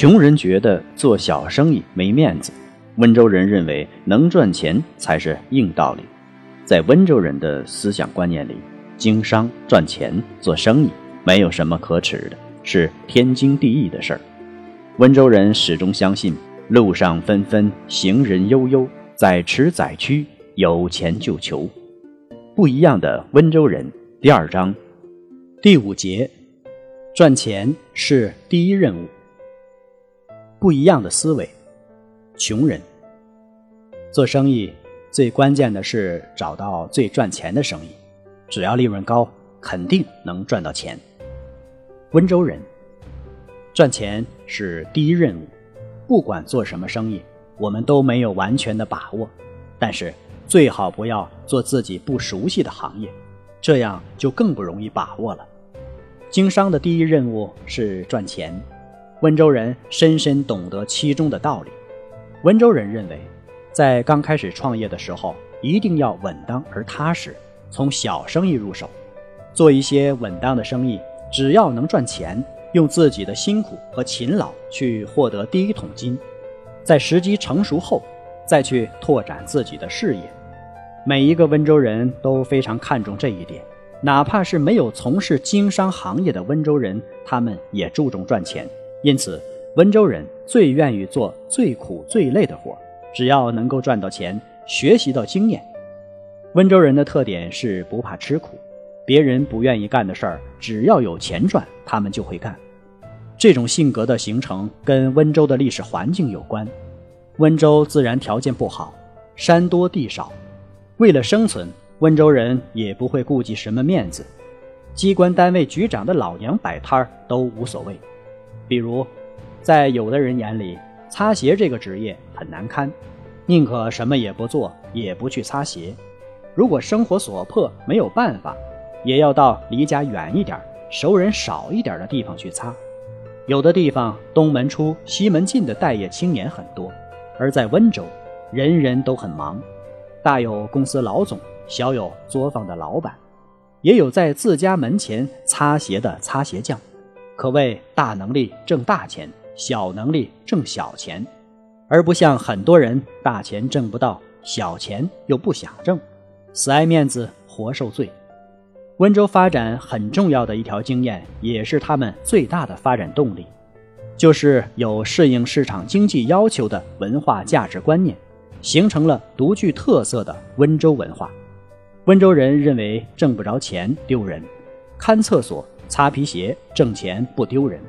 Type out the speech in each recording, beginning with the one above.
穷人觉得做小生意没面子，温州人认为能赚钱才是硬道理。在温州人的思想观念里，经商赚钱做生意没有什么可耻的，是天经地义的事儿。温州人始终相信“路上纷纷，行人悠悠，在驰载区，有钱就求”。不一样的温州人第二章第五节，赚钱是第一任务。不一样的思维，穷人做生意最关键的是找到最赚钱的生意，只要利润高，肯定能赚到钱。温州人赚钱是第一任务，不管做什么生意，我们都没有完全的把握，但是最好不要做自己不熟悉的行业，这样就更不容易把握了。经商的第一任务是赚钱。温州人深深懂得其中的道理。温州人认为，在刚开始创业的时候，一定要稳当而踏实，从小生意入手，做一些稳当的生意，只要能赚钱，用自己的辛苦和勤劳去获得第一桶金，在时机成熟后，再去拓展自己的事业。每一个温州人都非常看重这一点，哪怕是没有从事经商行业的温州人，他们也注重赚钱。因此，温州人最愿意做最苦最累的活只要能够赚到钱，学习到经验。温州人的特点是不怕吃苦，别人不愿意干的事儿，只要有钱赚，他们就会干。这种性格的形成跟温州的历史环境有关。温州自然条件不好，山多地少，为了生存，温州人也不会顾及什么面子，机关单位局长的老娘摆摊儿都无所谓。比如，在有的人眼里，擦鞋这个职业很难堪，宁可什么也不做，也不去擦鞋。如果生活所迫没有办法，也要到离家远一点、熟人少一点的地方去擦。有的地方东门出西门进的待业青年很多，而在温州，人人都很忙，大有公司老总，小有作坊的老板，也有在自家门前擦鞋的擦鞋匠。可谓大能力挣大钱，小能力挣小钱，而不像很多人大钱挣不到，小钱又不想挣，死爱面子活受罪。温州发展很重要的一条经验，也是他们最大的发展动力，就是有适应市场经济要求的文化价值观念，形成了独具特色的温州文化。温州人认为挣不着钱丢人，看厕所。擦皮鞋挣钱不丢人，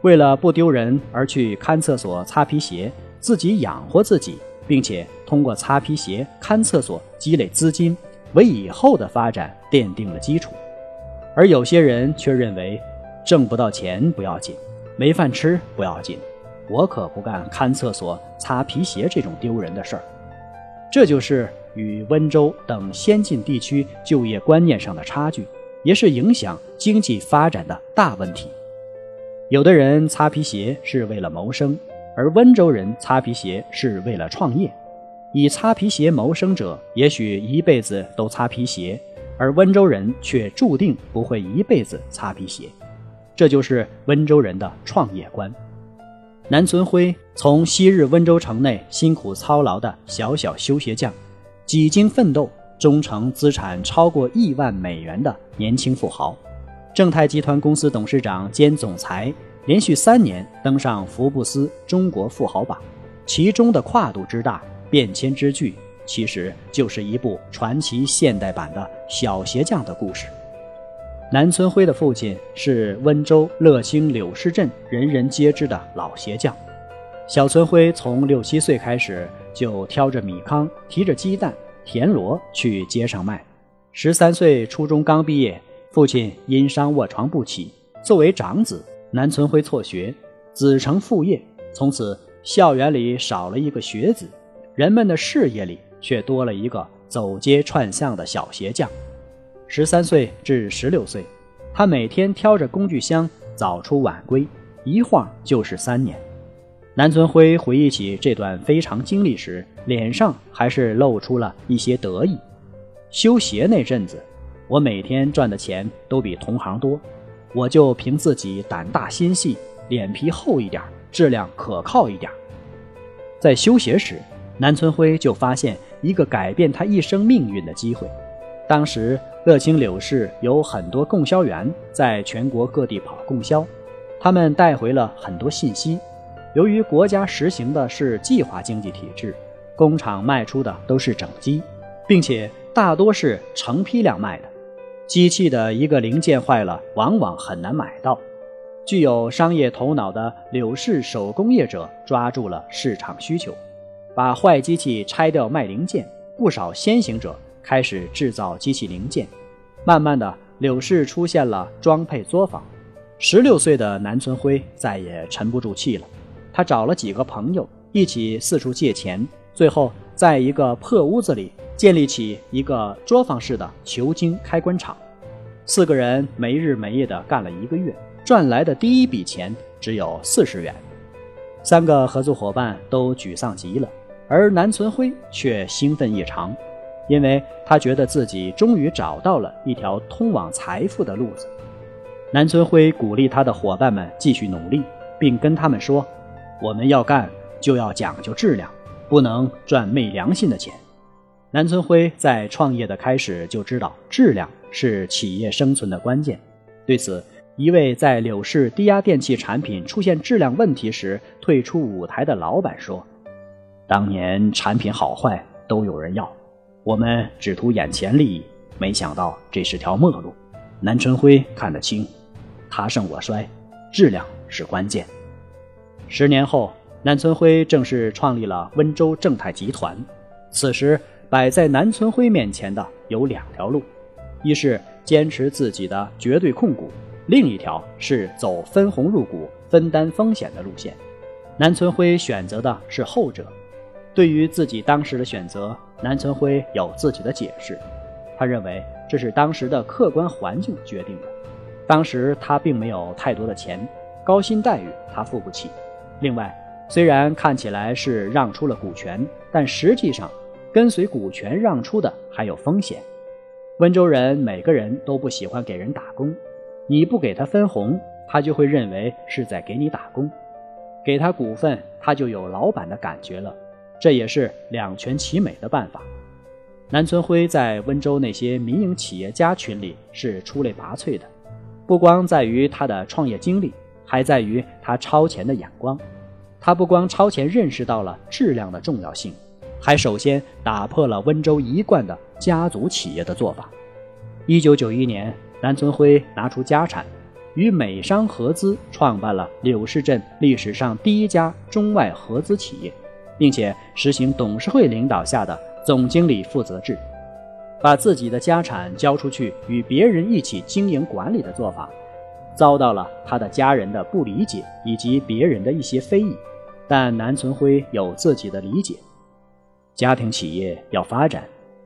为了不丢人而去看厕所擦皮鞋，自己养活自己，并且通过擦皮鞋看厕所积累资金，为以后的发展奠定了基础。而有些人却认为，挣不到钱不要紧，没饭吃不要紧，我可不干看厕所擦皮鞋这种丢人的事儿。这就是与温州等先进地区就业观念上的差距。也是影响经济发展的大问题。有的人擦皮鞋是为了谋生，而温州人擦皮鞋是为了创业。以擦皮鞋谋生者，也许一辈子都擦皮鞋，而温州人却注定不会一辈子擦皮鞋。这就是温州人的创业观。南存辉从昔日温州城内辛苦操劳的小小修鞋匠，几经奋斗。终成资产超过亿万美元的年轻富豪，正泰集团公司董事长兼总裁，连续三年登上福布斯中国富豪榜，其中的跨度之大、变迁之巨，其实就是一部传奇现代版的小鞋匠的故事。南村辉的父亲是温州乐兴柳市镇人人皆知的老鞋匠，小村辉从六七岁开始就挑着米糠，提着鸡蛋。田螺去街上卖，十三岁初中刚毕业，父亲因伤卧床不起，作为长子，南存辉辍学，子承父业，从此校园里少了一个学子，人们的视野里却多了一个走街串巷的小鞋匠。十三岁至十六岁，他每天挑着工具箱，早出晚归，一晃就是三年。南村辉回忆起这段非常经历时，脸上还是露出了一些得意。修鞋那阵子，我每天赚的钱都比同行多，我就凭自己胆大心细，脸皮厚一点，质量可靠一点。在修鞋时，南村辉就发现一个改变他一生命运的机会。当时乐清柳市有很多供销员在全国各地跑供销，他们带回了很多信息。由于国家实行的是计划经济体制，工厂卖出的都是整机，并且。大多是成批量卖的，机器的一个零件坏了，往往很难买到。具有商业头脑的柳氏手工业者抓住了市场需求，把坏机器拆掉卖零件。不少先行者开始制造机器零件，慢慢的，柳氏出现了装配作坊。十六岁的南村辉再也沉不住气了，他找了几个朋友一起四处借钱，最后在一个破屋子里。建立起一个作坊式的球晶开关厂，四个人没日没夜地干了一个月，赚来的第一笔钱只有四十元。三个合作伙伴都沮丧极了，而南存辉却兴奋异常，因为他觉得自己终于找到了一条通往财富的路子。南存辉鼓励他的伙伴们继续努力，并跟他们说：“我们要干就要讲究质量，不能赚昧良心的钱。”南村辉在创业的开始就知道质量是企业生存的关键。对此，一位在柳氏低压电器产品出现质量问题时退出舞台的老板说：“当年产品好坏都有人要，我们只图眼前利益，没想到这是条末路。南春辉看得清，他胜我衰，质量是关键。”十年后，南村辉正式创立了温州正泰集团。此时。摆在南村辉面前的有两条路，一是坚持自己的绝对控股，另一条是走分红入股、分担风险的路线。南村辉选择的是后者。对于自己当时的选择，南村辉有自己的解释。他认为这是当时的客观环境决定的。当时他并没有太多的钱，高薪待遇他付不起。另外，虽然看起来是让出了股权，但实际上。跟随股权让出的还有风险。温州人每个人都不喜欢给人打工，你不给他分红，他就会认为是在给你打工；给他股份，他就有老板的感觉了。这也是两全其美的办法。南村辉在温州那些民营企业家群里是出类拔萃的，不光在于他的创业经历，还在于他超前的眼光。他不光超前认识到了质量的重要性。还首先打破了温州一贯的家族企业的做法。一九九一年，南存辉拿出家产，与美商合资创办了柳市镇历史上第一家中外合资企业，并且实行董事会领导下的总经理负责制，把自己的家产交出去与别人一起经营管理的做法，遭到了他的家人的不理解以及别人的一些非议。但南存辉有自己的理解。家庭企业要发展，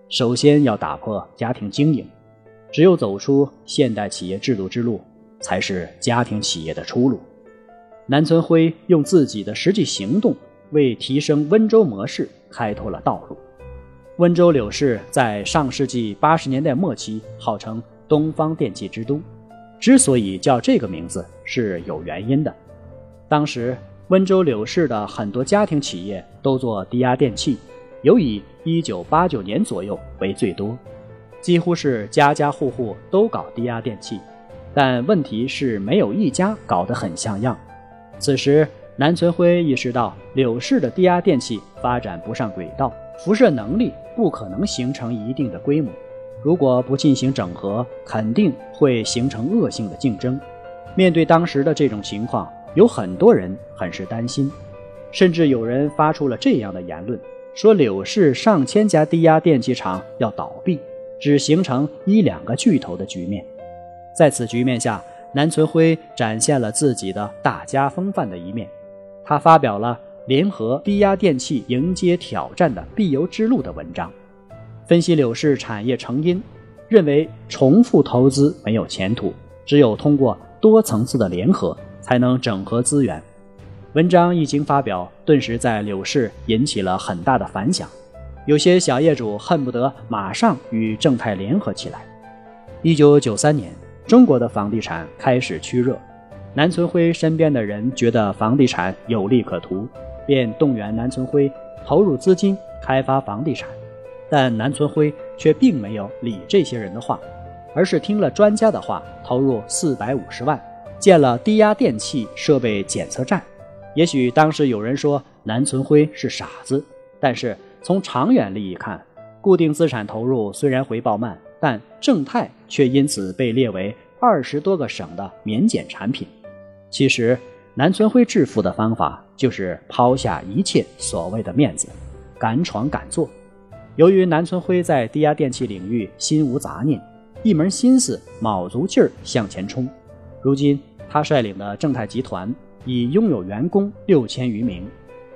首先要打破家庭经营，只有走出现代企业制度之路，才是家庭企业的出路。南存辉用自己的实际行动，为提升温州模式开拓了道路。温州柳市在上世纪八十年代末期号称“东方电器之都”，之所以叫这个名字是有原因的。当时温州柳市的很多家庭企业都做低压电器。尤以一九八九年左右为最多，几乎是家家户户都搞低压电器，但问题是没有一家搞得很像样。此时，南存辉意识到柳氏的低压电器发展不上轨道，辐射能力不可能形成一定的规模，如果不进行整合，肯定会形成恶性的竞争。面对当时的这种情况，有很多人很是担心，甚至有人发出了这样的言论。说柳市上千家低压电器厂要倒闭，只形成一两个巨头的局面。在此局面下，南存辉展现了自己的大家风范的一面。他发表了联合低压电器迎接挑战的必由之路的文章，分析柳氏产业成因，认为重复投资没有前途，只有通过多层次的联合，才能整合资源。文章一经发表，顿时在柳市引起了很大的反响，有些小业主恨不得马上与正泰联合起来。一九九三年。中国的房地产开始趋热，南存辉身边的人觉得房地产有利可图，便动员南存辉投入资金开发房地产。但南存辉却并没有理这些人的话，而是听了专家的话，投入四百五十万建了低压电器设备检测站。也许当时有人说南存辉是傻子，但是从长远利益看，固定资产投入虽然回报慢。但正泰却因此被列为二十多个省的免检产品。其实，南存辉致富的方法就是抛下一切所谓的面子，敢闯敢做。由于南存辉在低压电器领域心无杂念，一门心思卯足劲儿向前冲。如今，他率领的正泰集团已拥有员工六千余名，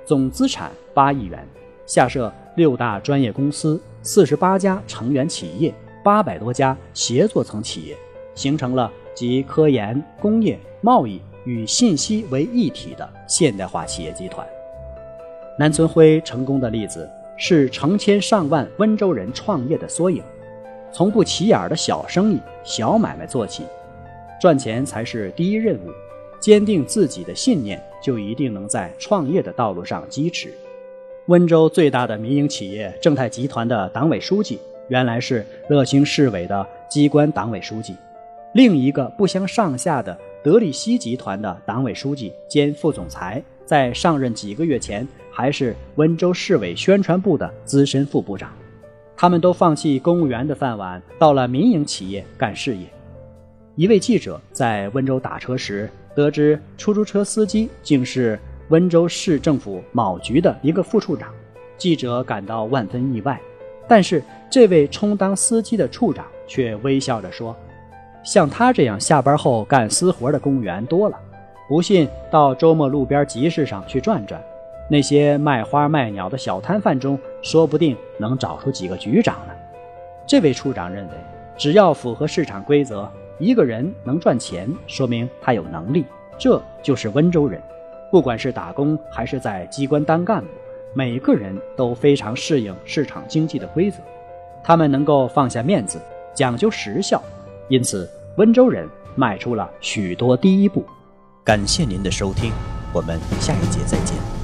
总资产八亿元，下设六大专业公司，四十八家成员企业。八百多家协作层企业，形成了集科研、工业、贸易与信息为一体的现代化企业集团。南存辉成功的例子是成千上万温州人创业的缩影。从不起眼的小生意、小买卖做起，赚钱才是第一任务。坚定自己的信念，就一定能在创业的道路上疾驰。温州最大的民营企业正泰集团的党委书记。原来是乐兴市委的机关党委书记，另一个不相上下的德力西集团的党委书记兼副总裁，在上任几个月前还是温州市委宣传部的资深副部长。他们都放弃公务员的饭碗，到了民营企业干事业。一位记者在温州打车时，得知出租车司机竟是温州市政府某局的一个副处长，记者感到万分意外。但是，这位充当司机的处长却微笑着说：“像他这样下班后干私活的公务员多了，不信到周末路边集市上去转转，那些卖花卖鸟的小摊贩中，说不定能找出几个局长呢。”这位处长认为，只要符合市场规则，一个人能赚钱，说明他有能力，这就是温州人。不管是打工还是在机关当干部。每个人都非常适应市场经济的规则，他们能够放下面子，讲究实效，因此温州人迈出了许多第一步。感谢您的收听，我们下一节再见。